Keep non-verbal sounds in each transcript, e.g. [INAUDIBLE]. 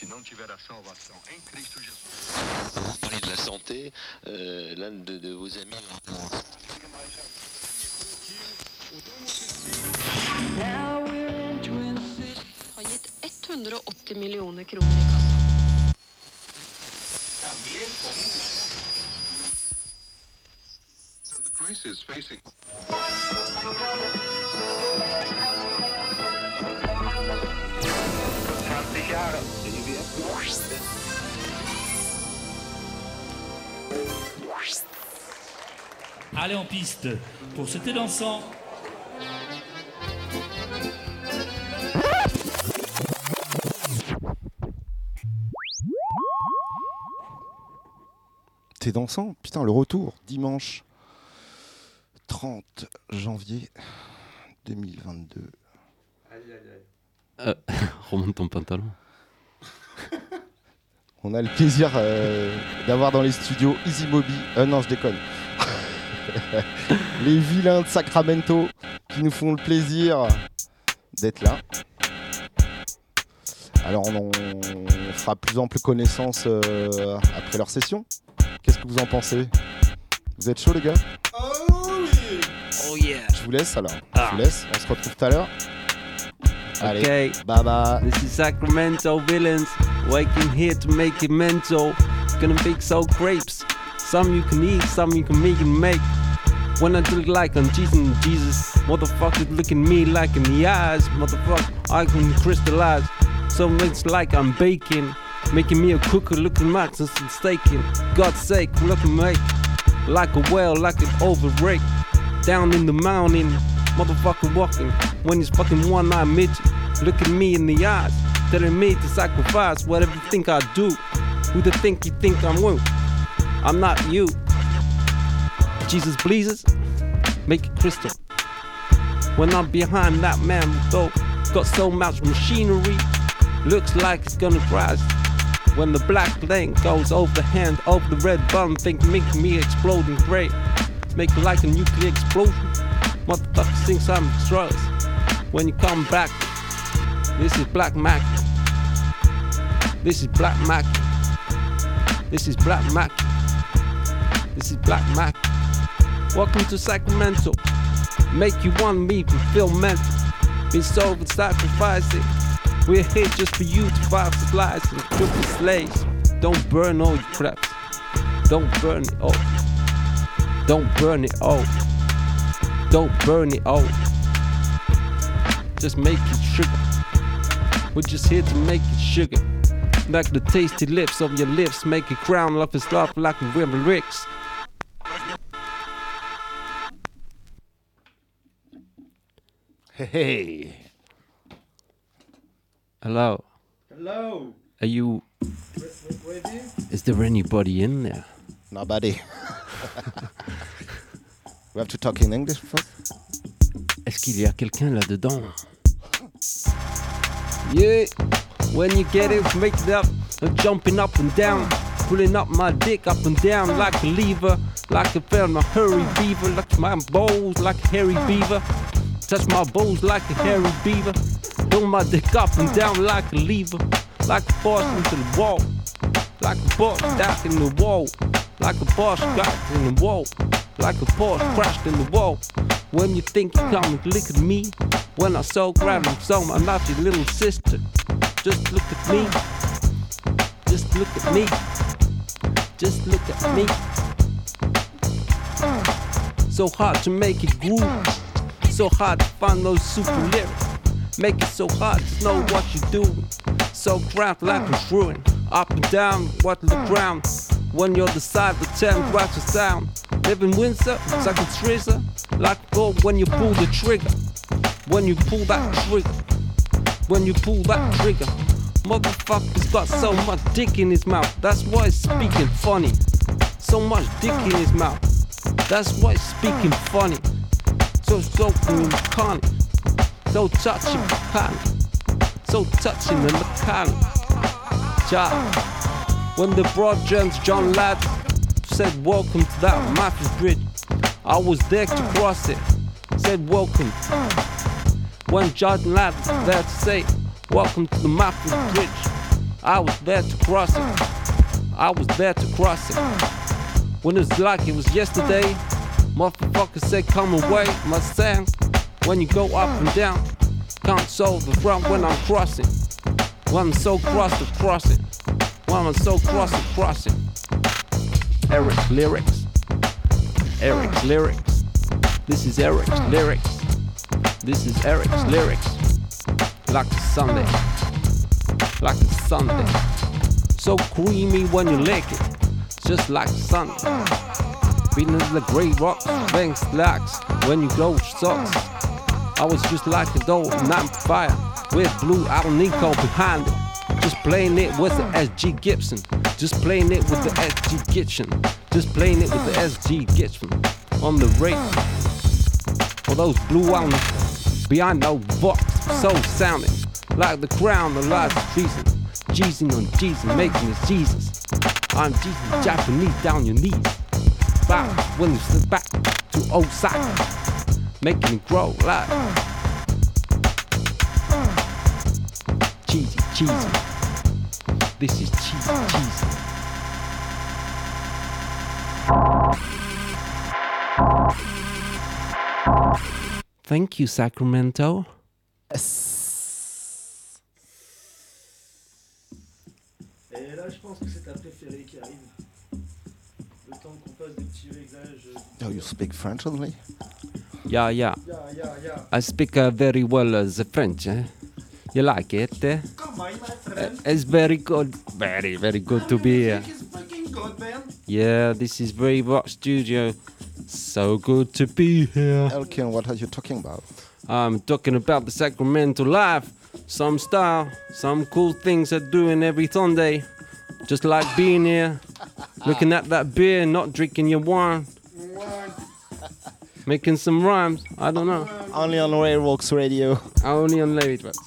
se não tiver a salvação em Cristo Jesus. Vous parlez de la santé, euh, l'un de, de vos amis har gett 180 miljoner kronor i kassan. The crisis facing Allez en piste pour c'était dansant. T'es dansant Putain, le retour, dimanche 30 janvier 2022. Euh, [LAUGHS] remonte ton pantalon. [LAUGHS] On a le plaisir euh, d'avoir dans les studios Easy Moby. Euh, non, je déconne. [LAUGHS] les vilains de Sacramento qui nous font le plaisir d'être là. Alors, on, on fera plus ample connaissance euh, après leur session. Qu'est-ce que vous en pensez? Vous êtes chaud, les gars? Oh yeah. Je vous laisse alors. Je vous laisse. On se retrouve tout à l'heure. Allez, Okay, bye bye. this is Sacramento villains waking here to make it mental. Gonna bake so grapes. Some you can eat, some you can make and make. When I look like I'm Jesus, Jesus, motherfuckers look at me like in the eyes, motherfucker, I can crystallize. So it's like I'm baking, making me a cooker, looking like some staking. God's sake, look looking make like a whale, like an overrake. Down in the mountain, motherfucker walking. When he's fucking one eye midget, look at me in the eyes, telling me to sacrifice whatever you think I do. Who the think you think I'm with? I'm not you. Jesus pleases, make it crystal. When I'm behind that man, though, got so much machinery, looks like it's gonna crash. When the black lane goes over the hand, over the red button, think make me exploding great. Make it like a nuclear explosion. Motherfucker thinks I'm drugs. When you come back, this is Black Mac. This is Black Mac. This is Black Mac. This is Black Mac. Welcome to Sacramento. Make you want me to feel mental. Been so with sacrificing. We're here just for you to find supplies and the slaves. Don't burn all your traps. Don't burn it all. Don't burn it all. Don't burn it all. Just make it sugar. We're just here to make it sugar. Like the tasty lips of your lips, make it crown like a stuff like a river ricks. Hey, hey. Hello. Hello. Are you? Where do you? Is there anybody in there? Nobody. [LAUGHS] we have to talk in English first. Est-ce qu'il y a quelqu'un là-dedans? Yeah, when you get it, make it up. I'm jumping up and down, pulling up my dick up and down like a lever, like a fan of hairy beaver, like my balls like a hairy beaver. Touch my balls like a hairy beaver. Pull my dick up and down like a lever, like a boss into the wall, like a boss stuck in the wall, like a boss got in the wall, like a boss crashed in the wall. When you think you and look at me, when I so grab and so I'm little sister. Just look at me, just look at me, just look at me. So hard to make it groove, so hard to find those super lyrics. Make it so hard to know what you're doing. So ground like a ruin, up and down, what the ground. When you're the side the town, watch the sound. Live in Windsor, like a treasure, like gold when you pull the trigger. When you pull that trigger, when you pull that trigger. Motherfucker's got so much dick in his mouth, that's why he's speaking funny. So much dick in his mouth, that's why he's speaking funny. So in conny, so touching conny, so touching in the conny. Child. When the broad gents John Ladd said welcome to that Memphis bridge, I was there to cross it. Said welcome. When John Ladd was there to say welcome to the Memphis bridge, I was there to cross it. I was there to cross it. When it was like it was yesterday, motherfucker said come away, my sound. When you go up and down, can't solve the front when I'm crossing. When I'm so cross to crossing. When I'm so cross to crossing. Eric's lyrics. Eric's lyrics. This is Eric's lyrics. This is Eric's lyrics. Like a Sunday. Like a Sunday. So creamy when you lick it. Just like Sunday. Feeling the grey rocks, banks, locks when you go socks. I was just like a dope fire. with blue Alnico behind it. Just playing it with the SG Gibson. Just playing it with the SG Gibson. Just playing it with the SG Gibson. On the radio. For those blue on behind no box, so sounding like the crown of last treason. Jesus on Jesus, making it Jesus. I'm Jesus, Japanese down your knees. Bow when you slip back to Osaka, making it grow like cheesy, cheesy. This is cheesy, cheesy. Thank you, Sacramento. Et là, je pense que c'est ta préférée qui arrive. Le temps qu'on fasse des petits réglages. euh, Oh, you speak French only? Yeah, yeah. Yeah, yeah, yeah. I speak uh, very well uh, the French. Eh? You like it? Eh? Come on, my Uh, friend. it's very good, very, very good to be here. Music is fucking good. Yeah, this is very rock studio. So good to be here. Elkin, what are you talking about? I'm talking about the Sacramento life. Some style, some cool things they're doing every Sunday. Just like being here, [LAUGHS] looking at that beer, not drinking your wine, making some rhymes. I don't know. Only on Railworks Radio. Only on Drugs.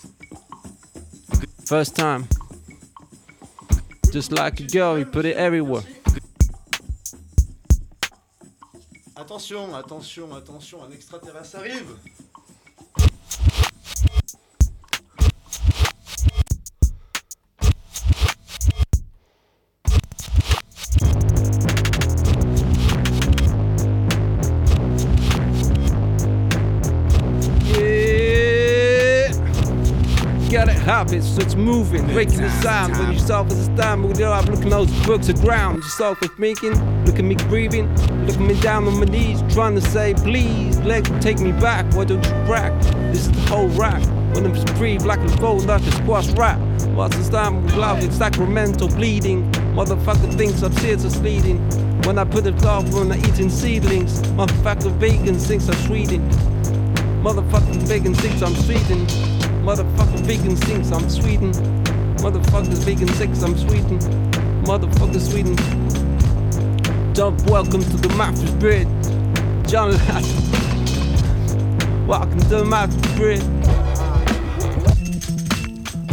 First time. Just like a girl, you put it everywhere. Attention, attention, attention, un extraterrestre arrive. It so it's moving, breaking the sound. When you start with the time, we up looking those books ground. You start with making, look at me breathing, look at me down on my knees, trying to say, please, let take me back. Why don't you crack? This is the whole rack. When I'm breathe like a fold, like a squash rap. What's the time with love in Sacramento bleeding? Motherfucker thinks I'm serious leading. When I put it off when I eating seedlings, motherfucker vegan thinks I'm Sweden. Motherfucking vegan thinks I'm Sweden. Motherfucker vegan thinks I'm Sweden. Motherfuckers vegan thinks I'm Sweden. Motherfucker Sweden. Jump, welcome to the Master's Bridge. John Ladd. Welcome to the Master's Bridge.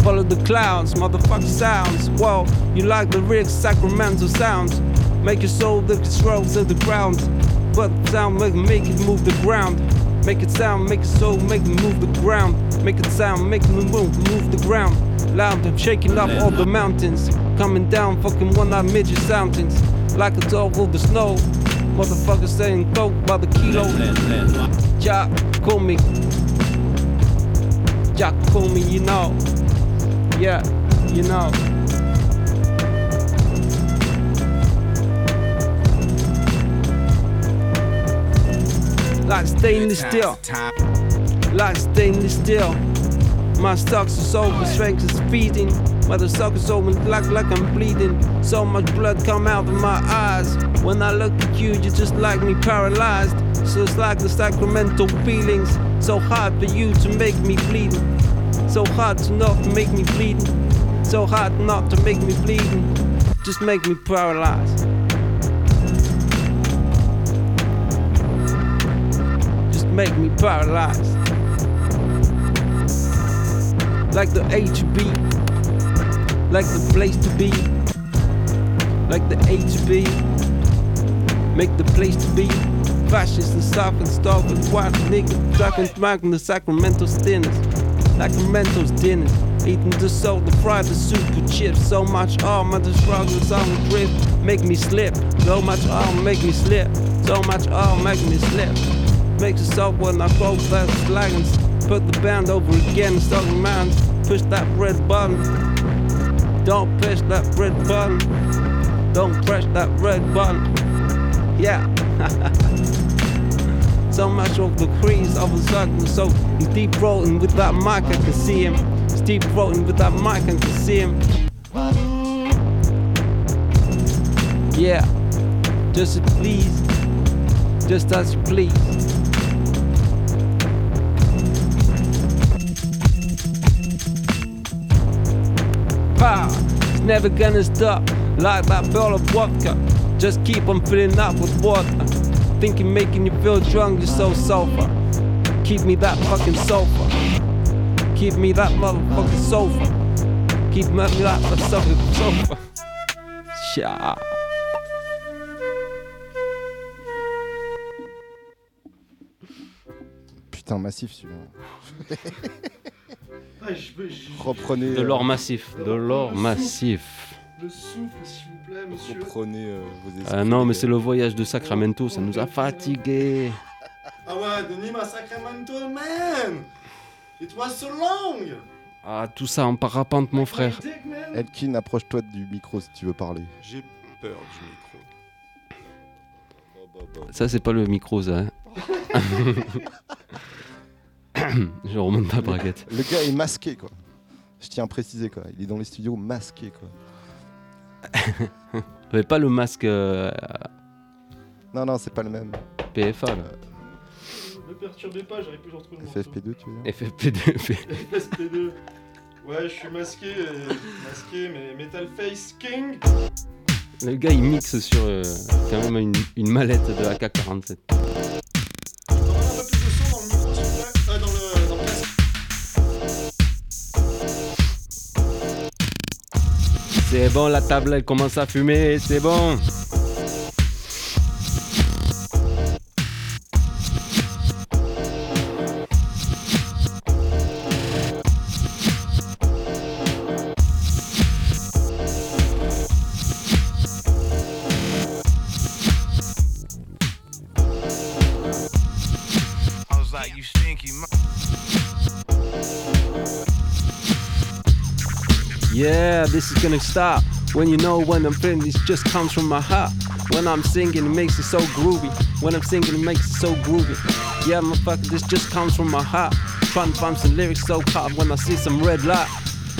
Follow the clouds, motherfucker sounds. Well, you like the lyrics, Sacramento sounds. Make your soul look its rolls to the ground. But sound make, make it move the ground. Make it sound, make it soul, make it move the ground. Make it sound, make it move, move the ground. Loud, I'm shaking up all the mountains. Coming down, fucking one eyed midget mountains. Like a dog with the snow. Motherfucker saying coke by the kilo. Jack, call me. Jack, call me, you know. Yeah, you know. Like stainless steel. Like stainless steel. My stocks are so my strength is feeding. My the suckers open like like I'm bleeding. So much blood come out of my eyes. When I look at you, you're just like me paralyzed. So it's like the Sacramento feelings. So hard for you to make me bleeding. So hard to not make me bleeding. So hard not to make me bleeding. Just make me paralyzed. Make me paralyzed. Like the A to B. Like the place to be. Like the A to B. Make the place to be. Fascist and soft and starving, white nigga, tracking, smacking the Sacramento dinners. Sacramento's dinners. Eating the the fried, the super chips. So much arm, the struggles on the drift. Make me slip. So much arm, make me slip. So much arm, make me slip. Makes it so when I go back slagons. Put the band over again, start man. Push that red button. Don't push that red button. Don't press that red button. Yeah. [LAUGHS] so much of the crease of a circle. So he's deep throating with that mic, I can see him. He's deep throating with that mic, I can see him. Yeah. Just as please. Just as you please. power. It's never gonna stop. Like that bottle of vodka. Just keep on filling up with water. Thinking making you feel drunk, you're so sofa. Keep me that fucking sofa. Keep me that motherfucking sofa. Keep me that motherfucking sofa. Massif celui-là. Ah, je peux- je- Reprenez. De euh, l'or massif. De l'or massif. Le souffle, s'il vous plaît, monsieur. Reprenez euh, vos esprits. Ah non, mais euh, c'est le voyage de Sacramento, ça nous a fatigués. Ah ouais, Denis ma Sacramento, man It was so long Ah, tout ça en parapente, mon frère. Dick, man. Elkin, approche-toi du micro si tu veux parler. J'ai peur du micro. Ça, c'est pas le micro, ça. hein. [LAUGHS] [COUGHS] Je remonte ma braguette. Le gars est masqué, quoi. Je tiens à préciser, quoi. Il est dans les studios masqué, quoi. [LAUGHS] Mais pas le masque euh, Non, non, c'est pas le même. PFA, là. Ne perturbez pas, j'arrive plus à retrouver le morceau. FFP2, tu veux dire FFP2. FSP2. [LAUGHS] Ouais, je suis masqué, euh, masqué, mais Metal Face King. Le gars, il mixe sur euh, quand même une, une mallette de AK-47. C'est bon, la table, elle commence à fumer, c'est bon. Gonna stop. When you know when I'm feeling, this just comes from my heart. When I'm singing, it makes it so groovy. When I'm singing, it makes it so groovy. Yeah, motherfucker, this just comes from my heart. Trying to find some lyrics so hard when I see some red light.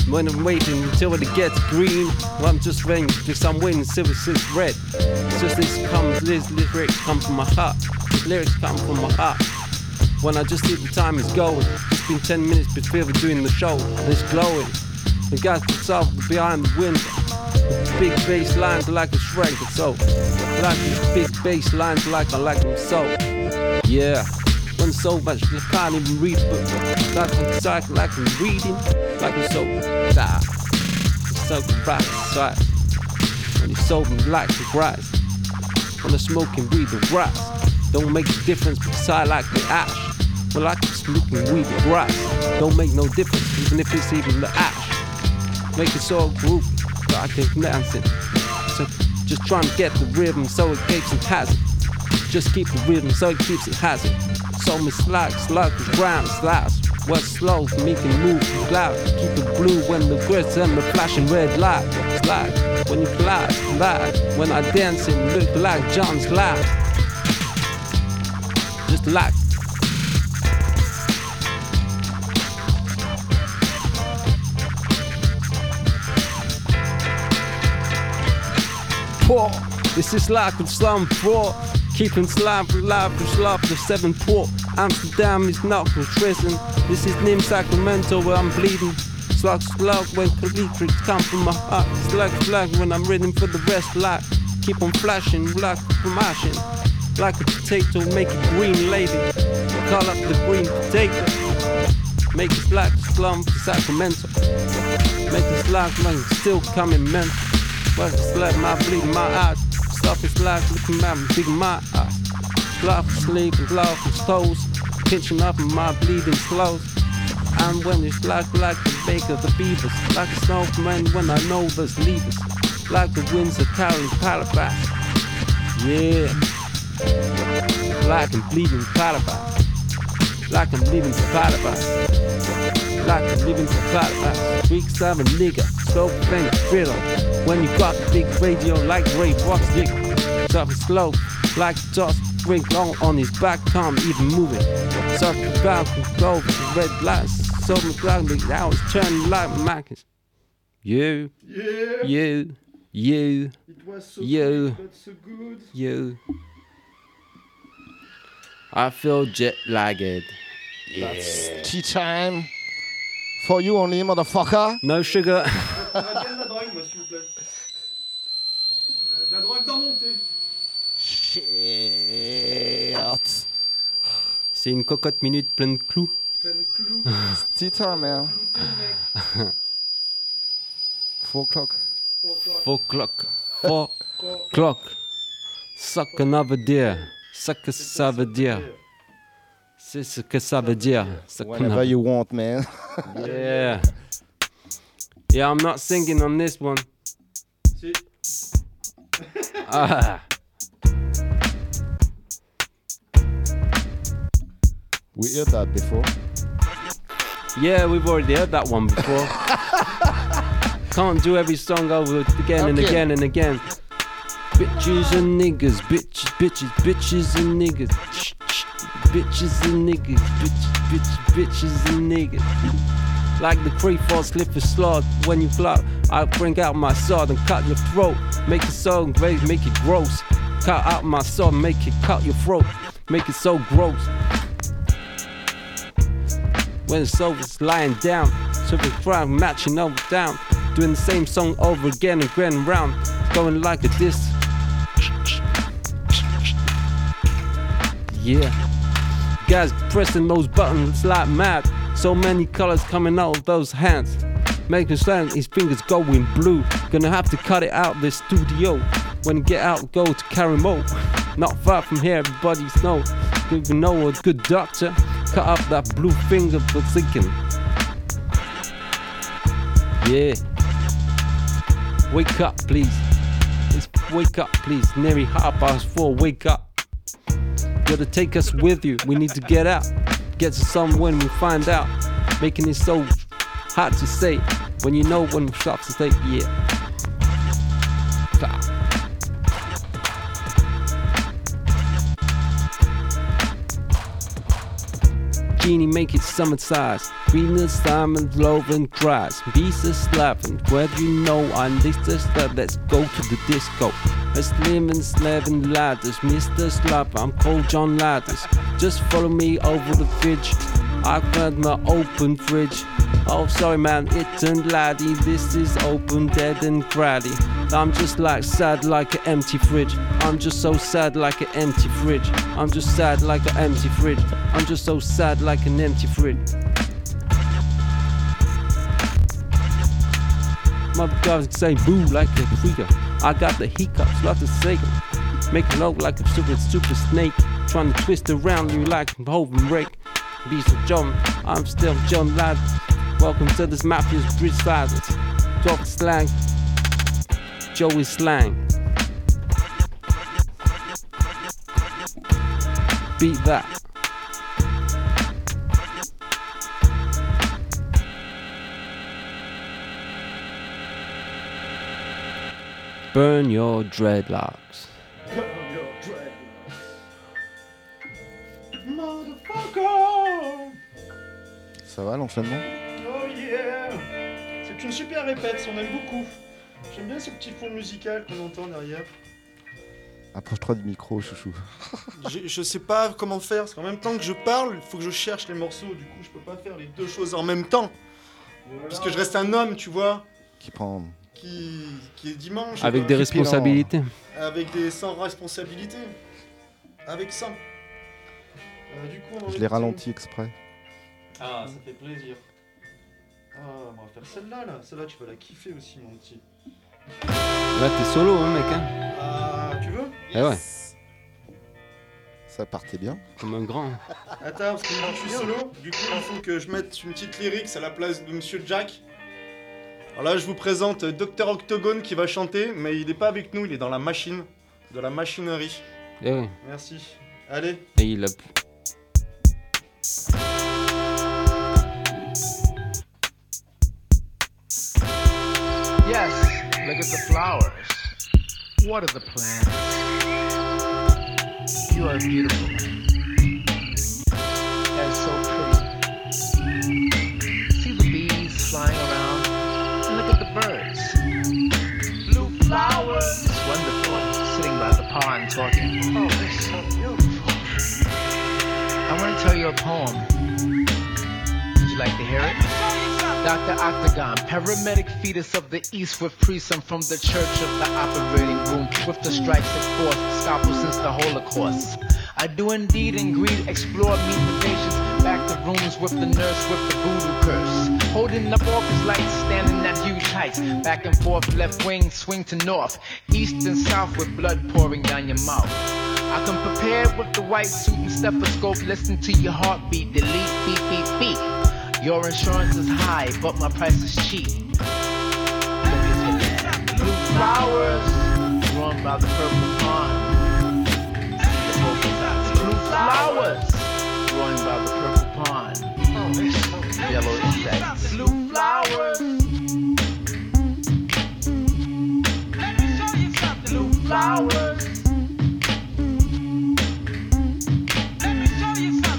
When I'm waiting until it gets green, well, I'm just waiting because I'm waiting until it says red. It's just this comes, this lyrics come from my heart. Lyrics come from my heart. When I just see the time is going, it's been 10 minutes before we're doing the show, and it's glowing. The guy puts out behind the wind. Big bass lines like a shrink and so. Like these big bass lines like I like them so. Yeah. When so much I can't even read but like I'm psych like I'm reading. Like I'm so die. So bright inside. When you so like the grass. When I'm smoking weed the grass. Don't make a difference because I like the ash. Well I keep smoking weed the grass. Don't make no difference even if it's even the ash make it so groovy so I can dance it. So just trying to get the rhythm so it keeps it has it. Just keep the rhythm so it keeps it has it. So me slack, slack, ground, slash. What's slow for me can move loud. Keep it blue when the grits and the flashing red light. Slide when you glide, slide. When I dance it look like John's life. Just like poor. This is life a slum poor. Keeping slime alive from slop to seven port. Amsterdam is not for prison. This is Nim Sacramento where I'm bleeding. Slug slug when collegiates come from my heart. Slug slug when I'm ready for the rest light. Keep on flashing like mashing. Like a potato, make it green lady. Call up the green potato. Make it a slum for Sacramento. Make it like like still coming mental. But it's like my bleeding my eyes. Stuff is like looking at me, big my eyes. Love sleep and love from toes. Pinching up my bleeding clothes. And when it's black, like the baker, the beavers, like a snowman when I know there's levers, like the winds are carrying Calabash. Yeah, like I'm bleeding Calabash, like I'm leaving the Calabash, like I'm leaving the Calabash. Week seven nigga, so finger fiddle. When you got the big radio like Ray Fox dick, something slow, like toss drink long on his back, can't even move it. Something about to go red lights, so McLaren big hours turning like Mac's. You, Yeah. you, you, It was so You. good, so good. you. I feel jet lagged. That's tea time. For you only, motherfucker. No sugar. J'aimerais bien de la drogue, moi, s'il vous plaît. De la drogue dans mon thé. Shit. C'est une cocotte minute pleine de clous. Plein de clous. Tea time, man. Four o'clock. Four o'clock. Four clock. Four Four clock. Suck another deer. Ce que ça veut dire. C'est ce que ça veut dire. Whenever you want, man. [LAUGHS] Yeah. Yeah, I'm not singing on this one. Si. Ah. We heard that before. Yeah, we've already heard that one before. [LAUGHS] Can't do every song over again and again and again. Bitches and niggas, bitches, bitches, bitches and niggas. Bitches and niggas, bitches, bitches, bitches and niggas. Like the Cree Falls Clifford Slot, when you flop, I bring out my sword and cut your throat. Make it so great, make it gross. Cut out my sword, make it cut your throat. Make it so gross when the soul was lying down. So the matching over down, doing the same song over again and again round, going like a disc. Yeah, guys pressing those buttons like mad. So many colors coming out of those hands, making slang his fingers going blue. Gonna have to cut it out this studio. When you get out, go to Carimo. Not far from here, everybody's know. You know a good doctor. Cut up that blue finger for thinking. Yeah. Wake up, please. Let's wake up, please. Nearly half past four. Wake up. You gotta take us with you. We need to get out. Get to somewhere when we find out. Making it so hard to say. When you know when we stop to say, yeah. Genie make it summer size. Venus, diamond, love and cries. Visa slapping. Whether you know I'm this let's go to the disco. Let's live and slab ladders. Mr. Slap, I'm called John Ladders. Just follow me over the fridge. I got my open fridge. Oh, sorry, man, it turned laddie. This is open, dead and crowdy. I'm just like sad like an empty fridge. I'm just so sad like an empty fridge. I'm just sad like an empty fridge. I'm just so sad like an empty fridge. Motherfuckers say boo like a freaker. I got the hiccups, lots of sake. Make it look like a super super snake. Trying to twist around you like a Hoven rake. Beast of John, I'm still John Ladd. Welcome to this Mafia's Bridge Silence. Talk slang. Joey Slang. Beat that. Burn your dreadlocks. Motherfucker Ça va l'enchaînement? Oh yeah C'est une super répète, on aime beaucoup. J'aime bien ce petit fond musical qu'on entend derrière. Approche-toi du micro, chouchou. je, je sais pas comment faire, parce qu'en même temps que je parle, il faut que je cherche les morceaux, du coup je peux pas faire les deux choses en même temps. Parce que je reste un homme, tu vois, Qui prend. Qui, qui est dimanche. Avec quoi. des responsabilités. Avec des sans responsabilité. Avec ça. Euh, du coup, on Je l'ai ralenti exprès. Ah, ça fait plaisir. Ah, on va faire celle-là, là. Celle-là, tu vas la kiffer aussi, mon petit. Là, t'es solo, hein, mec. Hein Ah, tu veux? Eh ouais. Ça Ça partait bien. Comme un grand. Attends, parce que moi, je suis solo. Du coup, il faut que je mette une petite lyrics à la place de Monsieur Jack. Alors là, je vous présente Dr Octogone qui va chanter, mais il est pas avec nous, il est dans la machine, de la machinerie. Eh oui. Merci. Allez. Et il a. Yes, look at the flowers. What are the plants? You are beautiful. Talking. Oh, so beautiful. I want to tell you a poem. Would you like to hear it? Dr. Octagon, paramedic fetus of the east with priest. I'm from the church of the operating room with the strikes of force, scalpel since the Holocaust. I do indeed and greed, explore, meet the patients, back to rooms with the nurse with the voodoo curse. Holding up office lights, standing at huge heights, back and forth, left wing, swing to north, east and south with blood pouring down your mouth. I come prepared with the white suit and stethoscope, listen to your heartbeat, delete, beep, beep, beep. Your insurance is high, but my price is cheap. Blue flowers, growing by the purple pond. Insects. Blue flowers. Blue flowers.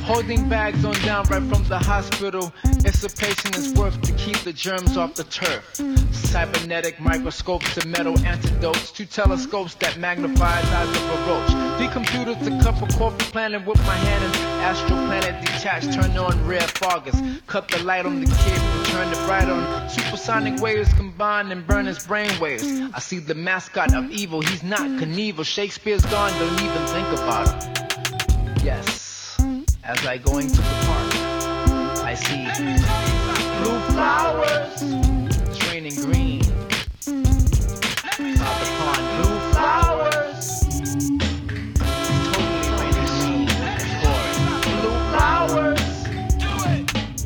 Holding bags on down right from the hospital. It's a patient is worth to keep the germs off the turf. Cybernetic microscopes and metal antidotes. Two telescopes that magnify the eyes of a roach. Three computers to cup a coffee planet with my hand and astral planet detached. Turn on rare foggers. Cut the light on the kid it on. Supersonic waves combine and burn his brain waves. I see the mascot of evil. He's not Knievel. Shakespeare's gone. Don't even think about him. Yes. As I go into the park, I see blue flowers. It's raining green. Pond, blue flowers. Totally. Blue flowers.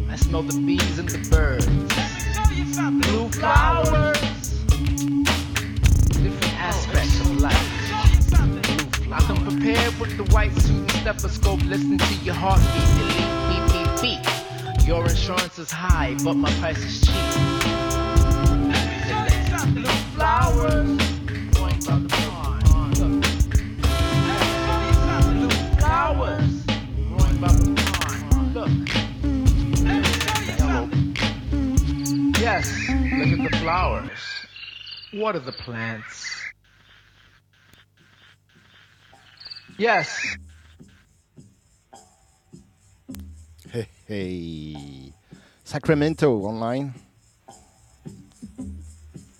I smell the bees flowers. Different aspects of life. I come prepared with the white suit and stethoscope. Listen to your heartbeat, delete, beep, beep, beep. Your insurance is high, but my price is cheap. Flowers, flowers. Yes, look at the flowers. What are the plants? Yes. Hey, hey. Sacramento online.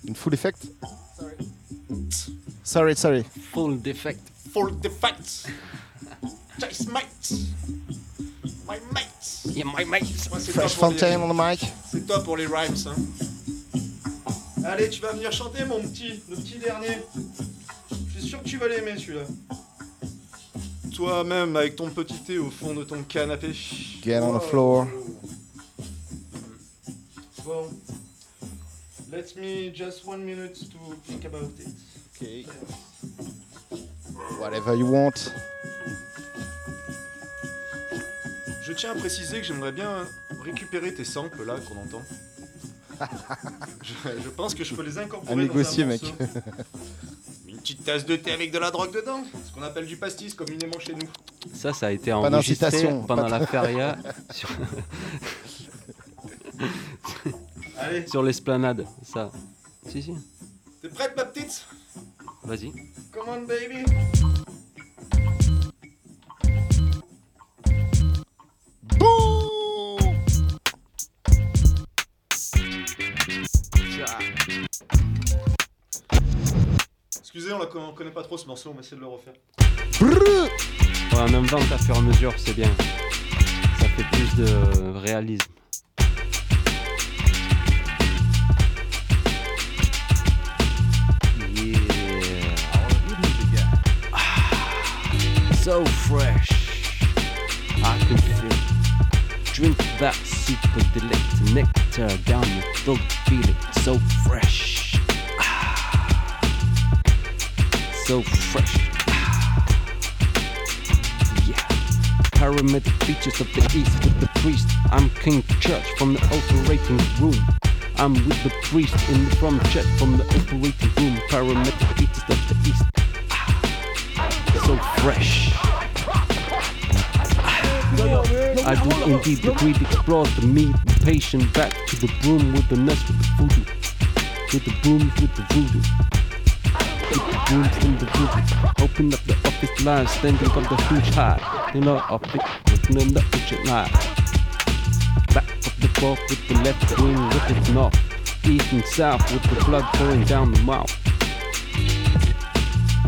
In full effect? Sorry, sorry. sorry. Full defect. Full defect. Chase mate. My mate. Yeah, my mate. Moi, c'est toi Fresh pour les- Fontaine on the mic. C'est toi pour les rhymes, hein. Allez, tu vas venir chanter, mon petit, le petit dernier. Je suis sûr que tu vas l'aimer, celui-là. Toi-même, avec ton petit thé au fond de ton canapé. Get on the floor. Bon. Let me just one minute to think about it. Okay. Whatever you want. Je tiens à préciser que j'aimerais bien récupérer tes samples là qu'on entend. Je, je pense que je peux les incorporer. À dans un négocier, mec. Une petite tasse de thé avec de la drogue dedans, ce qu'on appelle du pastis communément chez nous. Ça, ça a été Pas enregistré pendant la feria sur, Allez, sur l'esplanade. Ça. Si, si. t'es prête ma petite? Vas-y. Come on baby Excusez, on la con- on connaît pas trop ce morceau, on va essayer de le refaire. Ouais, on invente à fur et à mesure, c'est bien. Ça fait plus de réalisme. Yeah. Ah, so fresh. I can feel. Drink that super delector nectar down your throat, feel it so fresh. So fresh. Ah. Yeah. Paramedic features of the east with the priest. I'm King Church from the operating room. I'm with the priest in the from church from the operating room. Paramedic features of the east. So fresh. I do indeed the greed explores the meat, patient back to the broom with the nest with the voodoo. With the brooms with the voodoo. Brooms and the voodoo. Open up the office line, standing on the huge high. You know, office, looking in the ocean line. Back of the ball with the left wing with its north. East and south with the blood pouring down the mouth.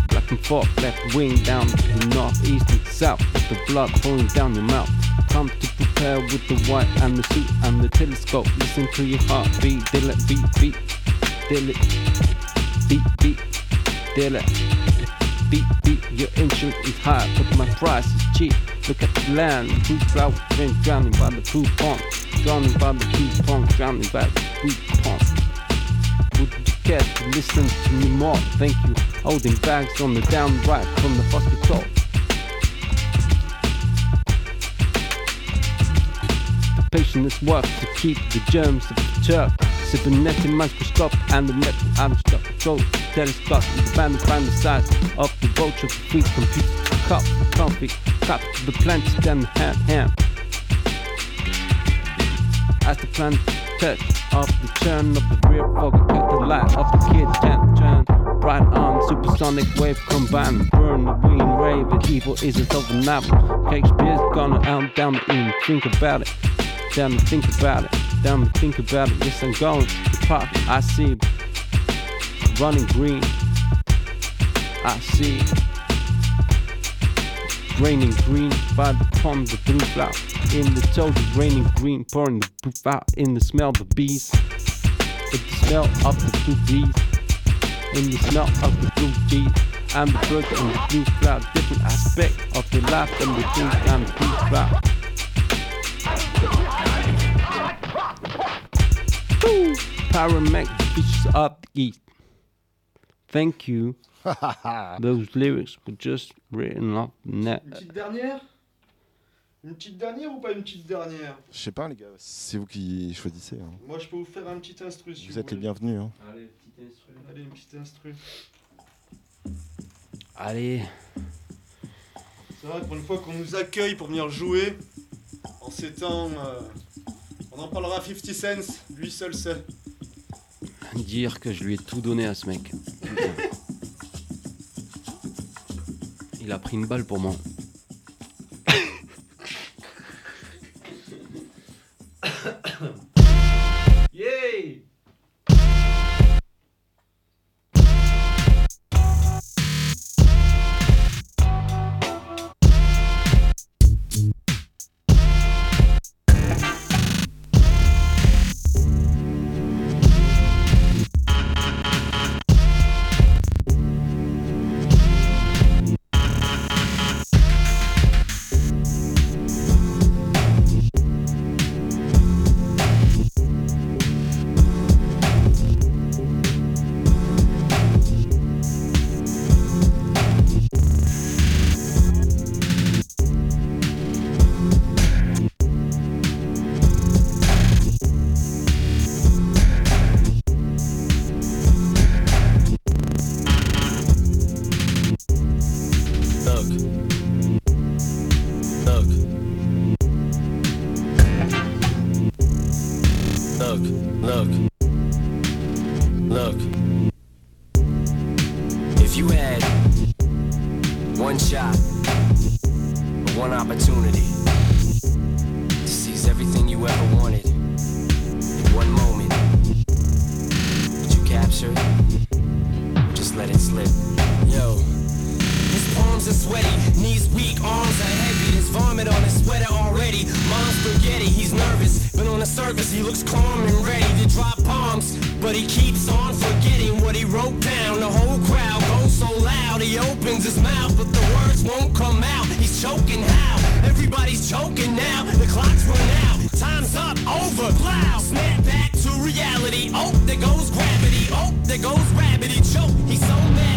Back and forth, left wing down to the north, east and south with the blood pouring down your mouth. Come to prepare with the white and the suit and the telescope. Listen to your heartbeat, deal it, beat, beat, deal it, beat, beat, deal it, beat, beat. Your insurance is high, but my price is cheap. Look at the land, two flowers, drink, drowning by the two pond, drowning by the two pond, drowning by the two pond. Would you care to listen to me more? Thank you. Holding bags on the down right from the hospital. The patient is work to keep the germs of the jerk. Cybernetic microscope and the metal abstract the band the size of the vulture free computer cup, comfy, cup to the planet and the hand, hand. As the planet touch of the turn of the rear fog, cut the light of the kid can turn. Bright on supersonic wave combined, burn the wind rave. And evil isn't over now. Shakespeare's gonna out down the end Think about it, down to think about it, down to think about it. Yes, I'm going to pop. I see running green. I see raining green by the pond, the blue flower. In the it's raining green, pouring the blue flower. In the smell, the bees. In the smell of the blue bees. In the smell of the blue bees. I'm the bird and the blue flower. Different aspect of the life and the things and the blue flower. Woo! Paramedic beaches up the east. Thank you. [LAUGHS] Those lyrics were just written. Une petite dernière? Une petite dernière ou pas une petite dernière? Je sais pas, les gars, c'est vous qui choisissez. hein. Moi, je peux vous faire un petit instru si Vous êtes les voulez. bienvenus. hein. Allez, petit instru. Allez, une petite instru. Allez, C'est vrai, pour une fois qu'on nous accueille pour venir jouer, en ces temps, euh, on en parlera à 50 cents, lui seul sait. Dire que je lui ai tout donné à ce mec. Il a pris une balle pour moi. Looks calm and ready to drop bombs. But he keeps on forgetting what he wrote down. The whole crowd goes so loud, he opens his mouth, but the words won't come out. He's choking how? Everybody's choking now. The clock's run out. Time's up. Over. Loud. Snap back to reality. Oh, there goes gravity. Oh, there goes. He choke. He's so mad,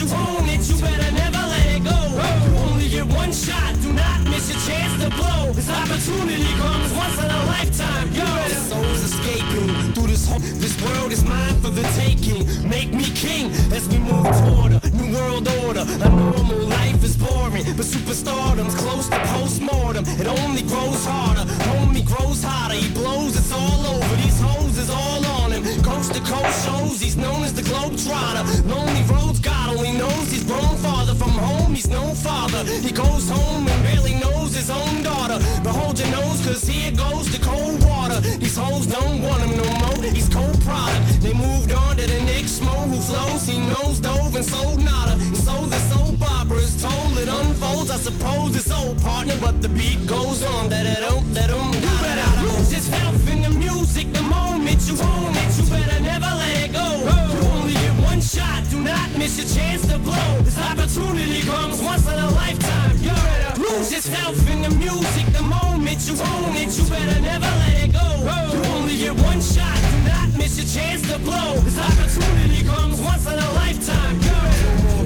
you own it. You better never let it go. You only get one shot. Do not miss your chance to blow. This opportunity comes once in a lifetime. Better souls escaping through this whole, this world is mine for the taking. Make me king as we move toward a new world order. A normal life is boring, but superstardom's close to postmortem. It only grows harder, homie grows hotter. He blows, it's all over. Him. Coast shows, he's known as the Globetrotter. Lonely roads, God only knows he's grown He's no father. He goes home and barely knows his own daughter. But hold your nose, cause here goes the cold water. These hoes don't want him no more. He's cold product. They moved on to the next Smo who flows. He knows dove and sold nada. He sold the soap opera is told. It unfolds. I suppose it's old partner, but the beat goes on. That it don't, that don't. You better lose yourself in the music the moment you own it. You better never let it go. Shot. Do not miss your chance to blow. This opportunity comes once in a lifetime. You better lose yourself in the music the moment you own it. You better never let it go. You only get one shot. Do not miss your chance to blow. This opportunity comes once in a lifetime. You better no more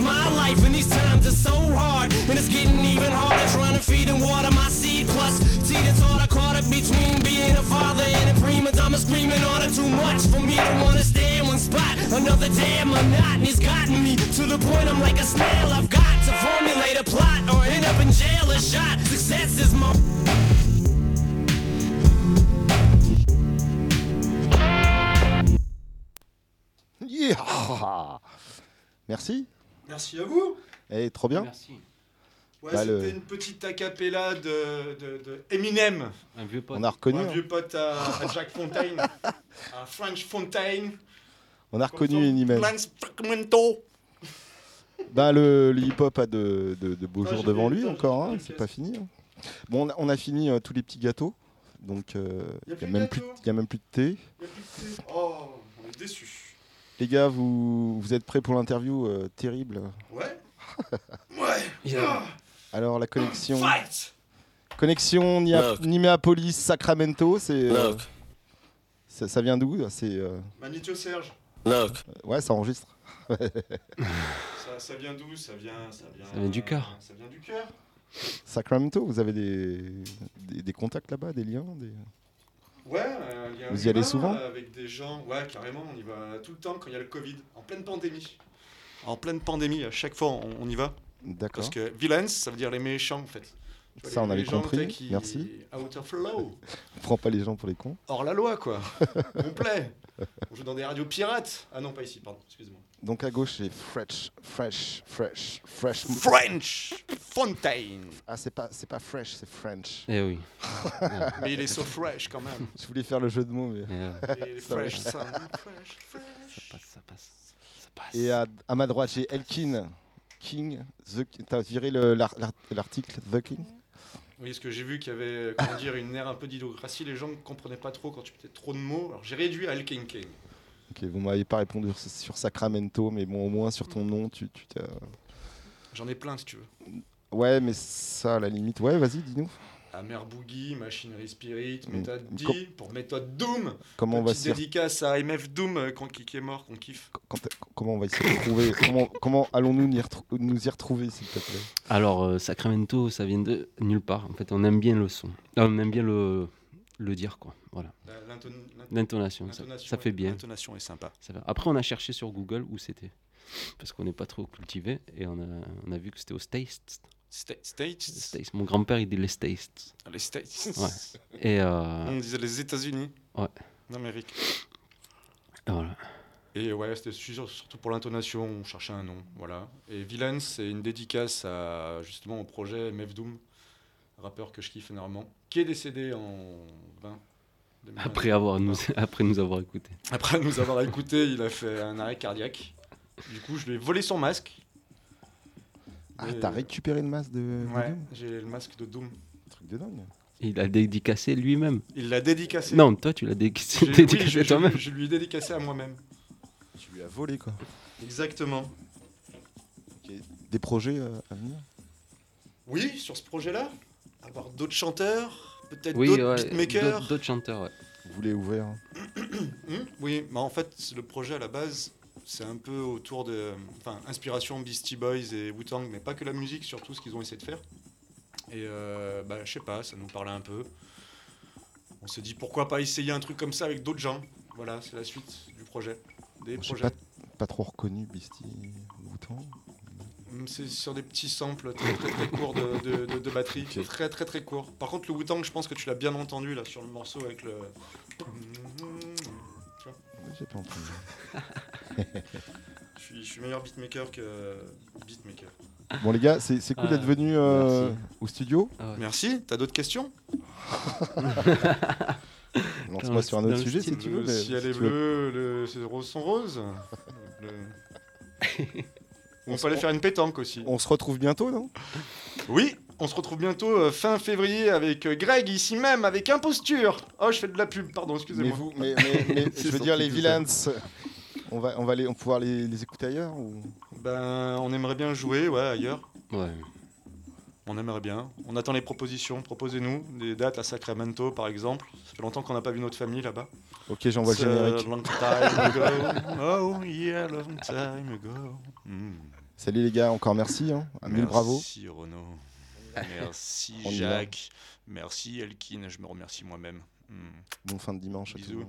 My life and these times are so hard. And it's getting even harder trying to feed and water my seed. Plus, see the thought I caught up between being a father and a prima donna screaming on it too much for me to wanna stay in one spot. Another damn monotony's gotten me to the point I'm like a snail. I've got to formulate a plot or end up in jail or shot. Success is my Yeah Merci. Merci à vous. Eh, trop bien. Merci. Ouais, Bah, c'était le- une petite acapella de, de, de Eminem. Un vieux pote. On a reconnu. Un hein. vieux pote à, à Jack Fontaine. [LAUGHS] un French Fontaine. On a reconnu Eminem. Ben, le, le hip-hop a de, de- de beaux Ah, jours devant lui encore, hein, c'est pas fini. hein. Bon, on a, on a fini euh, tous les petits gâteaux, donc euh, il plus n'y a, a même plus de thé. Y a plus de thé. Oh, on est déçus. Les gars, vous, vous êtes prêts pour l'interview euh, terrible? Ouais [LAUGHS] Ouais Ah, Alors, la connexion. Fight Connexion Nia-. Niméapolis, Sacramento, c'est. euh, ça, ça vient d'où? C'est. euh, Manito Serge. look, Ouais, ça enregistre. [LAUGHS] Ça, ça vient d'où? Ça vient, ça vient. Ça vient du cœur. Ça vient du cœur. Sacramento, vous avez des, des, des contacts là-bas, des liens des... Ouais, euh, il y a un Vous y allez souvent euh, Avec des gens, ouais, carrément, on y va tout le temps quand il y a le Covid, en pleine pandémie. En pleine pandémie, à chaque fois, on, on y va. D'accord. Parce que villains, ça veut dire les méchants, en fait. Vois, Ça, les- on avait compris, qui- merci. Out of. On [LAUGHS] prend pas les gens pour les cons. Hors la loi, quoi. [LAUGHS] Complet. On joue dans des radios pirates. Ah non, pas ici, pardon, excusez-moi. Donc à gauche, c'est fresh, fresh, fresh, fresh. French Fontaine. Ah, c'est pas, c'est pas fresh, c'est French. Eh oui. [LAUGHS] Mais il est so fresh quand même. Je voulais faire le jeu de mots, mais. Euh, Il est Ça fresh. Fresh, fresh. ça passe, ça passe. Ça passe. Et à, à ma droite, j'ai Elkin King. The... T'as viré le- l'ar- l'ar- l'article The King Oui, parce que j'ai vu qu'il y avait, comment dire, une ère un peu d'idiographie. Les gens ne comprenaient pas trop quand tu mettais trop de mots. Alors j'ai réduit à El King King. Ok, vous m'avez pas répondu sur- Sacramento, mais bon, au moins sur ton nom, tu. tu t'as- J'en ai plein si tu veux. ouais, mais ça, à la limite. Ouais, vas-y, dis-nous. Amer Boogie, Machinery Spirit, Mm. Méthode D, Com- pour Méthode Doom. Comment on va s'y dédicace à MF Doom euh, qu'on- qui, est mort, qu'on kiffe. quand- comment on va s'y retrouver? [LAUGHS] Comment, comment allons-nous nous y retrouver, s'il te plaît? Alors, euh, Sacramento, ça vient de nulle part. En fait, on aime bien le son. Ah, on aime bien le, le dire, quoi. Voilà. L'intonation, ça, fait bien. L'intonation est sympa. Après, on a cherché sur Google où c'était. Parce qu'on n'est pas trop cultivé. Et on a, on a vu que c'était aux States. Sta- States? States. Mon grand-père, il dit les States. Les States. Ouais. Et, euh, On disait les États-Unis. Ouais. D'Amérique. et voilà. Et ouais, c'était sur- surtout pour l'intonation, on cherchait un nom, voilà. Et Villains, c'est une dédicace à, justement au projet MF Doom, rappeur que je kiffe énormément, qui est décédé en 20. 2020. Après, avoir nous, [LAUGHS] après nous avoir écouté. Après nous avoir écouté, il a fait un arrêt cardiaque. Du coup, je lui ai volé son masque. Ah, Et- t'as récupéré le masque de. de Ouais, Doom j'ai le masque de Doom. Truc de dingue. Il a dédicacé lui-même. Il l'a dédicacé. Non, toi, tu l'as dé- J'ai- [LAUGHS] oui, dédicacé je, je- toi-même. je lui ai dédicacé à moi-même. Tu lui as volé, quoi. Exactement. Des projets euh, à venir? Oui, sur ce projet-là, avoir d'autres chanteurs, peut-être Oui, d'autres ouais, beatmakers. d'autres- chanteurs, ouais. Vous voulez ouvrir hein [COUGHS] Hmm, oui, mais en fait, c'est le projet à la base, c'est un peu autour de. Enfin, inspiration Beastie Boys et Wu-Tang, mais pas que la musique, surtout ce qu'ils ont essayé de faire. Et euh, bah, je sais pas, ça nous parlait un peu. On s'est dit pourquoi pas essayer un truc comme ça avec d'autres gens. Voilà, c'est la suite du projet. Des J'ai projets. pas, pas trop reconnu Beastie Wu-Tang. Hmm, C'est sur des petits samples très très, très courts de, de, de- de batterie. Très très très courts. Par contre, le Wu-Tang, je pense que tu l'as bien entendu là sur le morceau avec le. J'ai pas entendu. [LAUGHS] Je suis, je suis meilleur beatmaker que beatmaker. Bon, les gars, c'est c'est cool d'être venus euh, au studio. Ah ouais. Merci. T'as d'autres questions? [LAUGHS] Lance-moi sur un le- autre le sujet si tu veux. Le ciel si est bleu, le, ces roses sont roses. [LAUGHS] Le- On On peut aller faire une pétanque aussi. On se retrouve bientôt, non? Oui, on se retrouve bientôt euh, fin février avec euh, Greg ici même avec Imposture. Oh, je fais de la pub, pardon, Mais excusez-moi. vous, mais, mais- mais [LAUGHS] je veux dire les Villains. On va, on va les, on pouvoir les, les écouter ailleurs ou? Ben, on aimerait bien jouer, ouais, ailleurs. Ouais. On aimerait bien. On attend les propositions. Proposez-nous des dates à Sacramento, par exemple. Ça fait longtemps qu'on n'a pas vu notre famille là-bas. Ok, j'envoie le a générique. Long time ago. [LAUGHS] Oh yeah, long time ago. Hmm. Salut les gars, encore merci. Hein. Un mille bravo. [LAUGHS] Merci Renaud. Merci Jacques. Merci Elkin. Je me remercie moi-même. Mm. Bon fin de dimanche. À tout